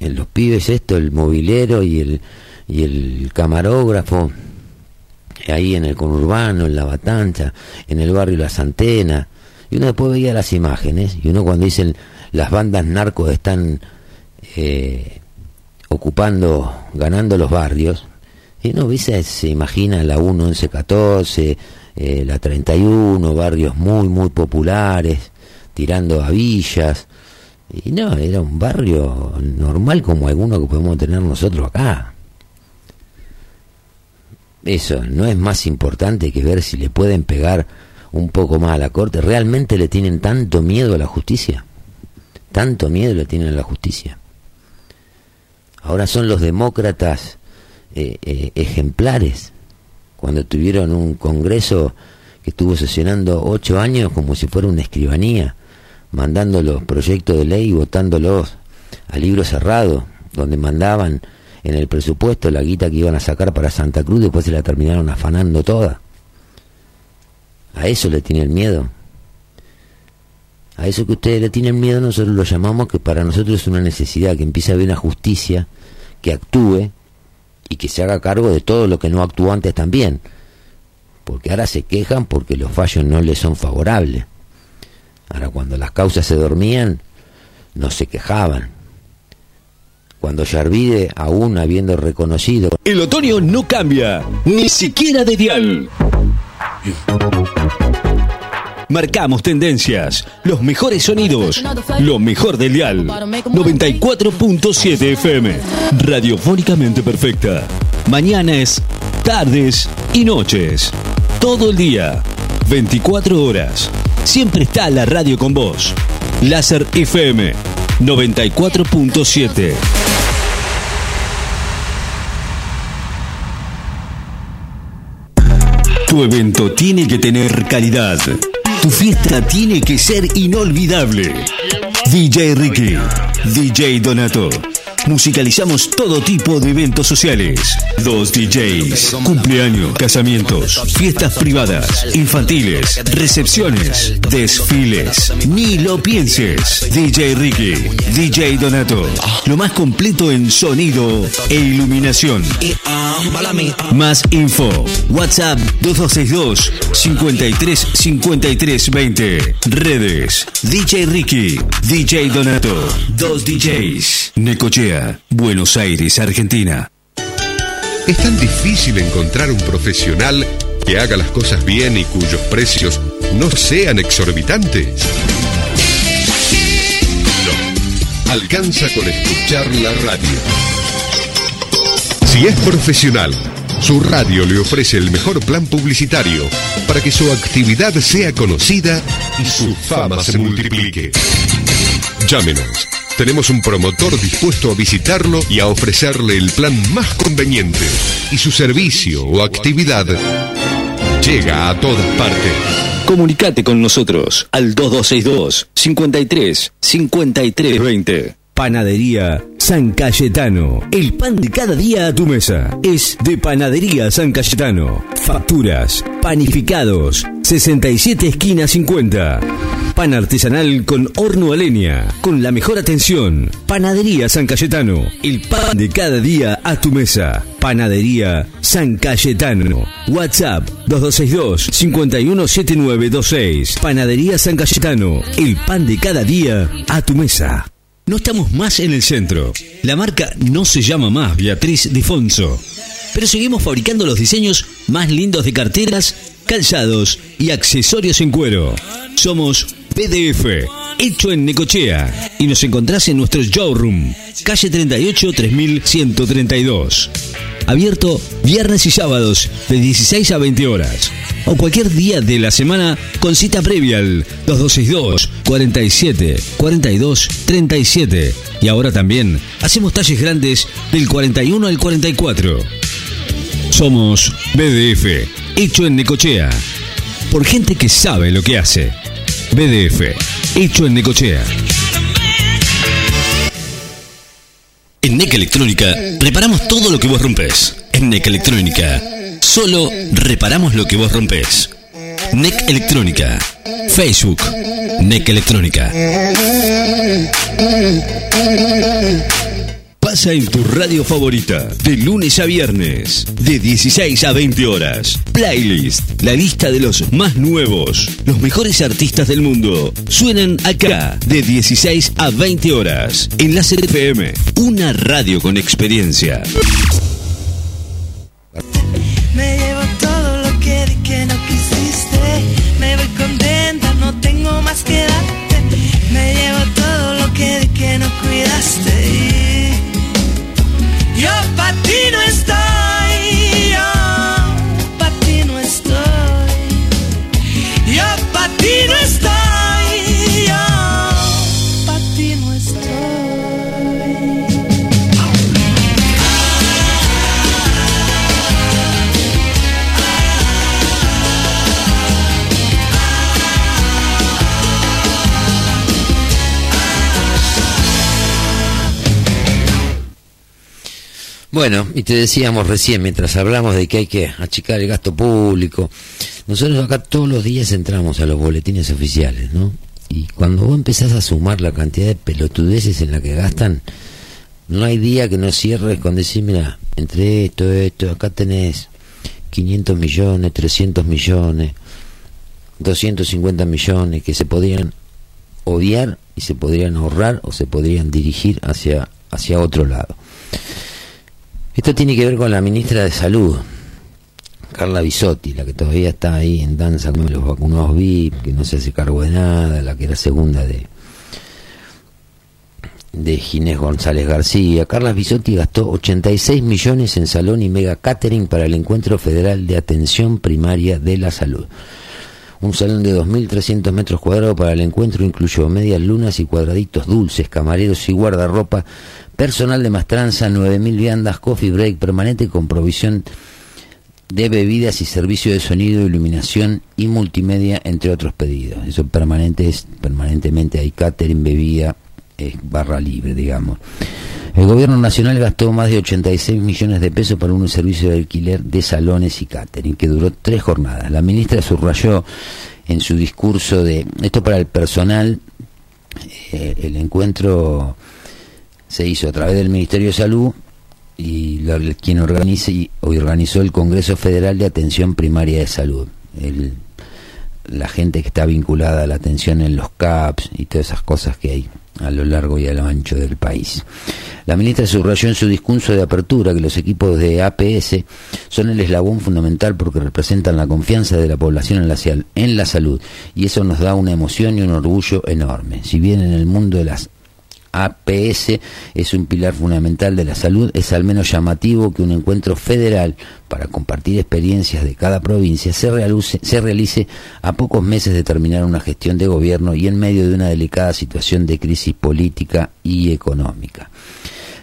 [SPEAKER 3] en los pibes esto, el mobilero y el, y el camarógrafo, ahí en el conurbano, en la Batancha, en el barrio Las Antenas, y uno después veía las imágenes, y uno cuando dicen las bandas narcos están eh, ocupando, ganando los barrios, y uno dice, se imagina la 1, 11, 14, eh, la 31, barrios muy, muy populares, tirando a villas, y no, era un barrio normal como alguno que podemos tener nosotros acá. Eso no es más importante que ver si le pueden pegar un poco más a la corte. ¿Realmente le tienen tanto miedo a la justicia? Tanto miedo le tienen a la justicia. Ahora son los demócratas eh, eh, ejemplares. Cuando tuvieron un congreso que estuvo sesionando ocho años como si fuera una escribanía, mandando los proyectos de ley y votándolos a libro cerrado, donde mandaban en el presupuesto la guita que iban a sacar para Santa Cruz, después se la terminaron afanando toda. A eso le tienen miedo. A eso que ustedes le tienen miedo, nosotros lo llamamos que para nosotros es una necesidad, que empiece a haber una justicia que actúe y que se haga cargo de todo lo que no actuó antes también. Porque ahora se quejan porque los fallos no les son favorables. Ahora cuando las causas se dormían, no se quejaban. Cuando Yarvide, aún habiendo reconocido
[SPEAKER 1] El otoño no cambia, ni siquiera de dial. Marcamos tendencias, los mejores sonidos, lo mejor del dial. 94.7 FM, radiofónicamente perfecta. Mañanas, tardes y noches. Todo el día, 24 horas. Siempre está la radio con vos. Láser FM 94.7. Tu evento tiene que tener calidad. Tu fiesta tiene que ser inolvidable. DJ Ricky, DJ Donato. Musicalizamos todo tipo de eventos sociales. Dos DJs, cumpleaños, casamientos, fiestas privadas, infantiles, recepciones, desfiles. Ni lo pienses. DJ Ricky, DJ Donato. Lo más completo en sonido e iluminación. Más info. WhatsApp 2262 53 53 20. Redes. DJ Ricky. DJ Donato. Dos DJs. Necochea. Buenos Aires, Argentina.
[SPEAKER 8] Es tan difícil encontrar un profesional que haga las cosas bien y cuyos precios no sean exorbitantes. Alcanza con escuchar la radio. Si es profesional, su radio le ofrece el mejor plan publicitario para que su actividad sea conocida y su fama se multiplique. Llámenos. Tenemos un promotor dispuesto a visitarlo y a ofrecerle el plan más conveniente. Y su servicio o actividad llega a todas partes.
[SPEAKER 1] Comunicate con nosotros al 2262 53 53 20. Panadería San Cayetano. El pan de cada día a tu mesa. Es de Panadería San Cayetano. Facturas, panificados, 67 esquina 50. Pan artesanal con horno a leña, con la mejor atención. Panadería San Cayetano. El pan de cada día a tu mesa. Panadería San Cayetano. WhatsApp 2262 517926. Panadería San Cayetano. El pan de cada día a tu mesa. No estamos más en el centro. La marca no se llama más Beatriz Difonso. Pero seguimos fabricando los diseños más lindos de carteras, calzados y accesorios en cuero. Somos PDF, hecho en Necochea. Y nos encontrás en nuestro showroom, calle 38 3132. Abierto viernes y sábados de 16 a 20 horas. O cualquier día de la semana con cita previa al 2262 47 42 37. Y ahora también hacemos talles grandes del 41 al 44. Somos BDF, hecho en Necochea. Por gente que sabe lo que hace. BDF, hecho en Necochea. En NEC Electrónica reparamos todo lo que vos rompes. En NEC Electrónica solo reparamos lo que vos rompes. NEC Electrónica. Facebook. NEC Electrónica. Pasa en tu radio favorita, de lunes a viernes, de 16 a 20 horas. Playlist, la lista de los más nuevos, los mejores artistas del mundo. Suenan acá, de 16 a 20 horas, en la FM, una radio con experiencia.
[SPEAKER 3] Bueno, y te decíamos recién, mientras hablamos de que hay que achicar el gasto público, nosotros acá todos los días entramos a los boletines oficiales, ¿no? Y cuando vos empezás a sumar la cantidad de pelotudeces en la que gastan, no hay día que no cierres con decir, mira, entre esto, esto, acá tenés 500 millones, 300 millones, 250 millones que se podrían odiar y se podrían ahorrar o se podrían dirigir hacia, hacia otro lado. Esto tiene que ver con la ministra de Salud, Carla Bisotti, la que todavía está ahí en danza con los vacunados VIP, que no se hace cargo de nada, la que era segunda de de Ginés González García. Carla Bisotti gastó 86 millones en salón y mega catering para el Encuentro Federal de Atención Primaria de la Salud. Un salón de 2.300 metros cuadrados para el encuentro incluyó medias lunas y cuadraditos dulces, camareros y guardarropa, personal de mastranza, 9.000 viandas, coffee break permanente con provisión de bebidas y servicio de sonido, iluminación y multimedia, entre otros pedidos. Eso permanente es, permanentemente hay catering, bebida, es barra libre, digamos. El gobierno nacional gastó más de 86 millones de pesos para un servicio de alquiler de salones y catering, que duró tres jornadas. La ministra subrayó en su discurso de esto para el personal, eh, el encuentro se hizo a través del Ministerio de Salud y quien organiza y organizó el Congreso Federal de Atención Primaria de Salud. El- la gente que está vinculada a la atención en los CAPS y todas esas cosas que hay a lo largo y a lo ancho del país. La ministra subrayó en su discurso de apertura que los equipos de APS son el eslabón fundamental porque representan la confianza de la población en la, en la salud y eso nos da una emoción y un orgullo enorme. Si bien en el mundo de las APS es un pilar fundamental de la salud, es al menos llamativo que un encuentro federal para compartir experiencias de cada provincia se realice, a pocos meses de terminar una gestión de gobierno y en medio de una delicada situación de crisis política y económica.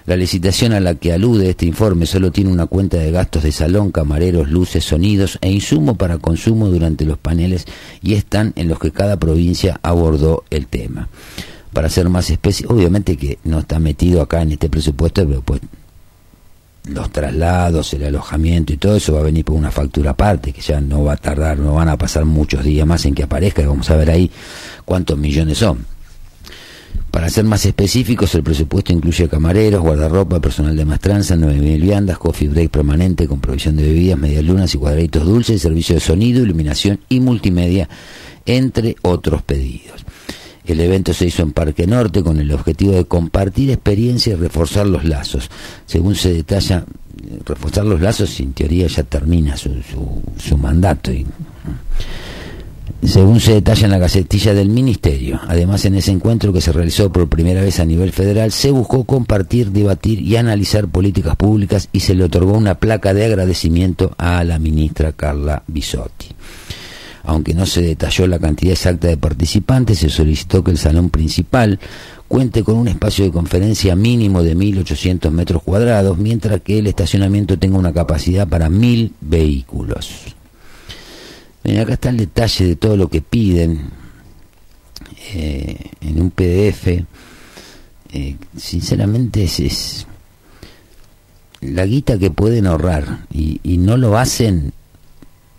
[SPEAKER 3] La licitación a la que alude este informe solo tiene una cuenta de gastos de salón, camareros, luces, sonidos e insumo para consumo durante los paneles y están en los que cada provincia abordó el tema. Para ser más específico, obviamente que no está metido acá en este presupuesto, pero pues los traslados, el alojamiento y todo eso va a venir por una factura aparte, que ya no va a tardar, no van a pasar muchos días más en que aparezca, y vamos a ver ahí cuántos millones son. Para ser más específicos, el presupuesto incluye camareros, guardarropa, personal de maestranza, 9.000 viandas, coffee break permanente con provisión de bebidas, medialunas y cuadraditos dulces, servicio de sonido, iluminación y multimedia, entre otros pedidos. El evento se hizo en Parque Norte con el objetivo de compartir experiencia y reforzar los lazos. Según se detalla, reforzar los lazos en teoría ya termina su, su, mandato. Según se detalla en la gacetilla del Ministerio. Además, en ese encuentro que se realizó por primera vez a nivel federal, se buscó compartir, debatir y analizar políticas públicas y se le otorgó una placa de agradecimiento a la ministra Carla Bisotti. Aunque no se detalló la cantidad exacta de participantes, se solicitó que el salón principal cuente con un espacio de conferencia mínimo de 1.800 metros cuadrados, mientras que el estacionamiento tenga una capacidad para 1.000 vehículos. Bien, acá está el detalle de todo lo que piden eh, en un PDF. Eh, sinceramente es, es la guita que pueden ahorrar y, y no lo hacen,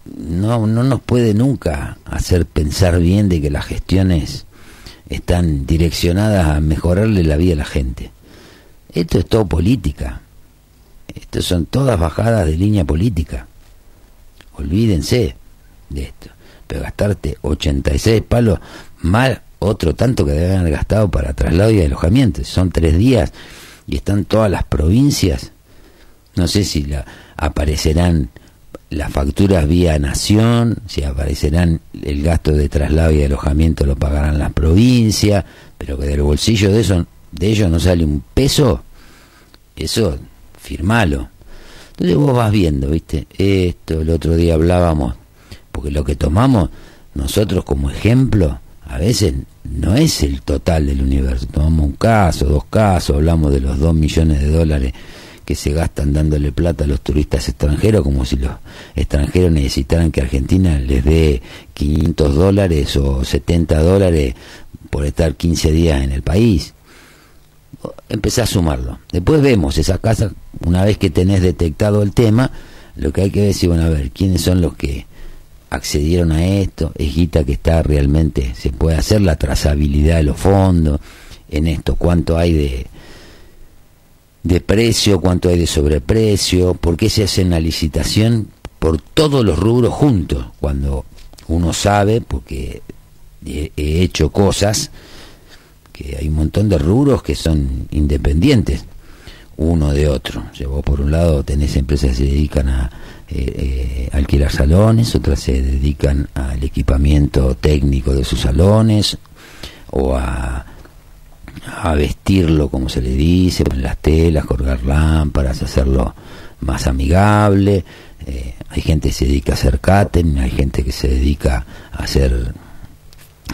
[SPEAKER 3] no, no nos puede nunca hacer pensar bien de que las gestiones están direccionadas a mejorarle la vida a la gente. Esto es todo política. Esto son todas bajadas de línea política. Olvídense de esto. Pero gastarte 86 palos, más otro tanto que deben haber gastado para traslado y alojamiento. Son tres días y están todas las provincias. No sé si la, aparecerán las facturas vía nación, si aparecerán el gasto de traslado y alojamiento lo pagarán las provincias, pero que del bolsillo de eso de ellos no sale un peso, eso firmalo. Entonces vos vas viendo, ¿viste? Esto, el otro día hablábamos porque lo que tomamos nosotros como ejemplo a veces no es el total del universo. Tomamos un caso, dos casos, hablamos de los dos millones de dólares que se gastan dándole plata a los turistas extranjeros, como si los extranjeros necesitaran que Argentina les dé 500 dólares o 70 dólares por estar 15 días en el país. Empecé a sumarlo. Después vemos esa casa, una vez que tenés detectado el tema, lo que hay que ver es, bueno, a ver, quiénes son los que accedieron a esto, es guita que está realmente, se puede hacer la trazabilidad de los fondos, en esto, cuánto hay de, de precio, cuánto hay de sobreprecio, por qué se hace una licitación por todos los rubros juntos, cuando uno sabe, porque he, he hecho cosas, que hay un montón de rubros que son independientes uno de otro. O sea, vos por un lado tenés empresas que se dedican a eh, eh, alquilar salones, otras se dedican al equipamiento técnico de sus salones o a, a vestirlo como se le dice, poner las telas, colgar lámparas, hacerlo más amigable. Eh, hay gente que se dedica a hacer catering, hay gente que se dedica a hacer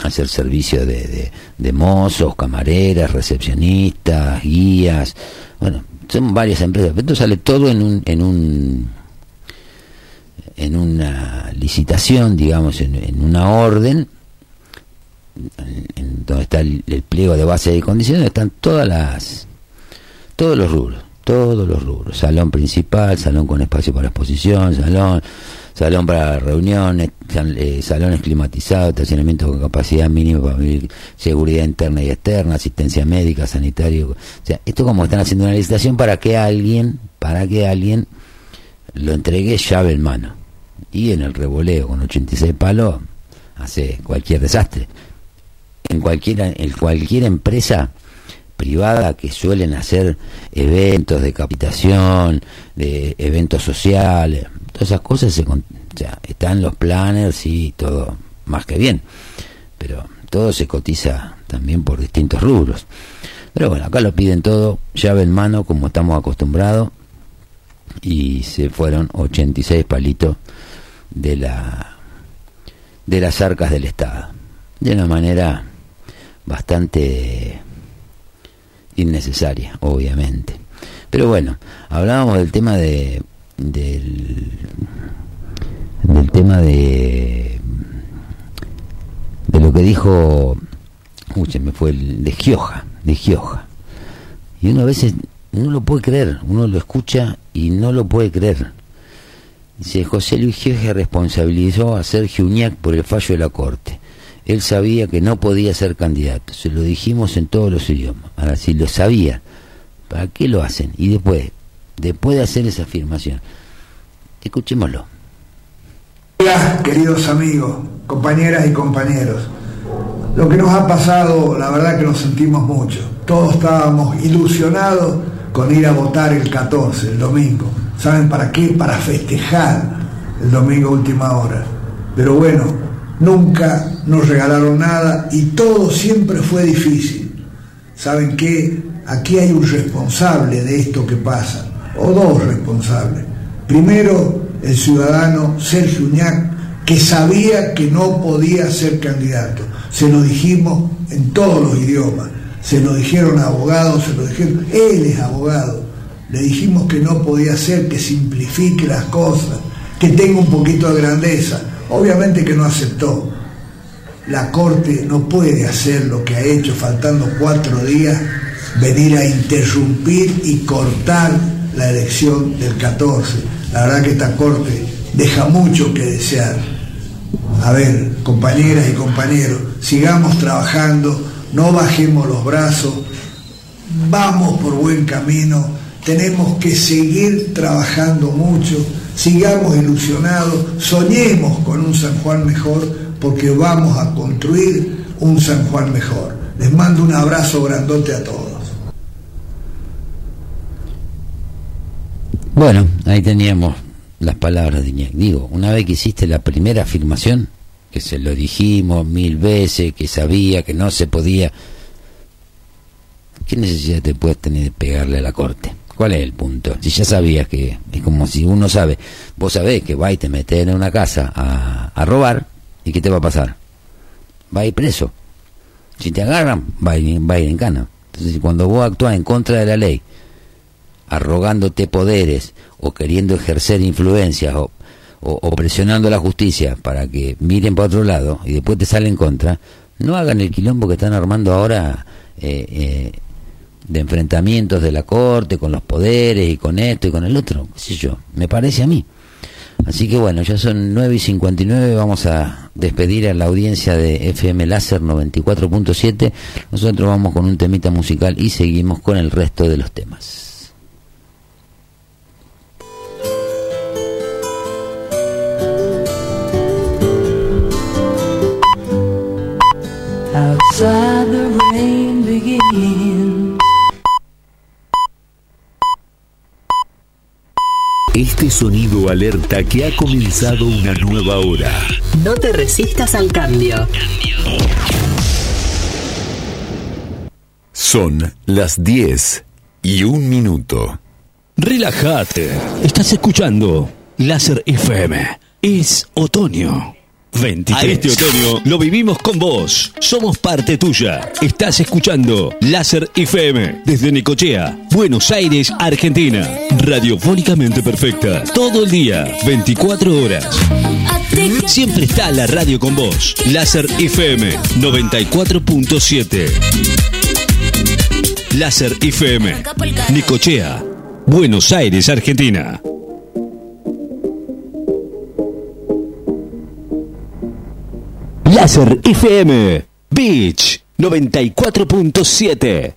[SPEAKER 3] a hacer servicio de, de, de mozos, camareras, recepcionistas, guías, bueno, son varias empresas, pero esto sale todo en un, en un en una licitación, digamos, en, en una orden, en, en donde está el, pliego de base de condiciones, están todas las todos los rubros, todos los rubros, salón principal, salón con espacio para exposición, salón, salón para reuniones, eh, salones climatizados, estacionamiento con capacidad mínima para vivir, seguridad interna y externa, asistencia médica, sanitario, o sea, esto como están haciendo una licitación para que alguien, para que alguien lo entregue llave en mano. Y en el revoleo con 86 palos hace cualquier desastre. En cualquiera, en cualquier empresa privada que suelen hacer eventos de capitación, de eventos sociales, todas esas cosas se, o sea, están los planners y todo más que bien, pero todo se cotiza también por distintos rubros. Pero bueno, acá lo piden todo, llave en mano como estamos acostumbrados y se fueron 86 palitos de la de las arcas del Estado de una manera bastante innecesaria, obviamente. Pero bueno, hablábamos del tema de del tema de de lo que dijo escúcheme, fue el de Gioja, de Gioja. Y uno a veces no lo puede creer, uno lo escucha y no lo puede creer. Dice, José Luis Gioja responsabilizó a Sergio Uñac por el fallo de la Corte. Él sabía que no podía ser candidato, se lo dijimos en todos los idiomas. Ahora, si lo sabía, ¿para qué lo hacen? Y después, después de hacer esa afirmación, escuchémoslo.
[SPEAKER 9] Hola, queridos amigos, compañeras y compañeros. Lo que nos ha pasado, la verdad que nos sentimos mucho. Todos estábamos ilusionados con ir a votar el 14, el domingo. ¿Saben para qué? Para festejar el domingo última hora. Pero bueno, nunca nos regalaron nada y todo siempre fue difícil. ¿Saben qué? Aquí hay un responsable de esto que pasa, o dos responsables. Primero, el ciudadano Sergio Uñac, que sabía que no podía ser candidato. Se lo dijimos en todos los idiomas. Se lo dijeron abogados, se lo dijeron, él es abogado. Le dijimos que no podía ser, que simplifique las cosas, que tenga un poquito de grandeza. Obviamente que no aceptó. La Corte no puede hacer lo que ha hecho faltando cuatro días, venir a interrumpir y cortar la elección del 14. La verdad que esta Corte deja mucho que desear. A ver, compañeras y compañeros, sigamos trabajando, no bajemos los brazos, vamos por buen camino, tenemos que seguir trabajando mucho, sigamos ilusionados, soñemos con un San Juan mejor, porque vamos a construir un San Juan mejor. Les mando un abrazo grandote a todos.
[SPEAKER 3] Bueno, ahí teníamos las palabras de Iñak. Digo, una vez que hiciste la primera afirmación, que se lo dijimos mil veces, que sabía que no se podía, ¿qué necesidad te puedes tener de pegarle a la corte? ¿Cuál es el punto? Si ya sabías que es como si uno sabe, vos sabés que va y te metes en una casa a, a robar, ¿y qué te va a pasar? Va a ir preso. Si te agarran, va a ir, va a ir en cana. Entonces, cuando vos actúas en contra de la ley, arrogándote poderes o queriendo ejercer influencias o, o, presionando a la justicia para que miren para otro lado y después te salen en contra, no hagan el quilombo que están armando ahora eh, eh, de enfrentamientos de la corte con los poderes y con esto y con el otro, qué yo, me parece a mí. Así que bueno, ya son 9 y 59, vamos a despedir a la audiencia de FM Láser 94.7. Nosotros vamos con un temita musical y seguimos con el resto de los temas.
[SPEAKER 1] Este sonido alerta que ha comenzado una nueva hora.
[SPEAKER 10] No te resistas al cambio.
[SPEAKER 1] Son las 10 y un minuto. Relájate. Estás escuchando Láser FM. Es otoño. 23. A este otoño lo vivimos con vos. Somos parte tuya. Estás escuchando Láser FM desde Necochea, Buenos Aires, Argentina. Radiofónicamente perfecta. Todo el día, 24 horas. Siempre está la radio con vos. Láser FM 94.7. Láser FM. Nicochea. Buenos Aires, Argentina. Láser FM. Beach 94.7.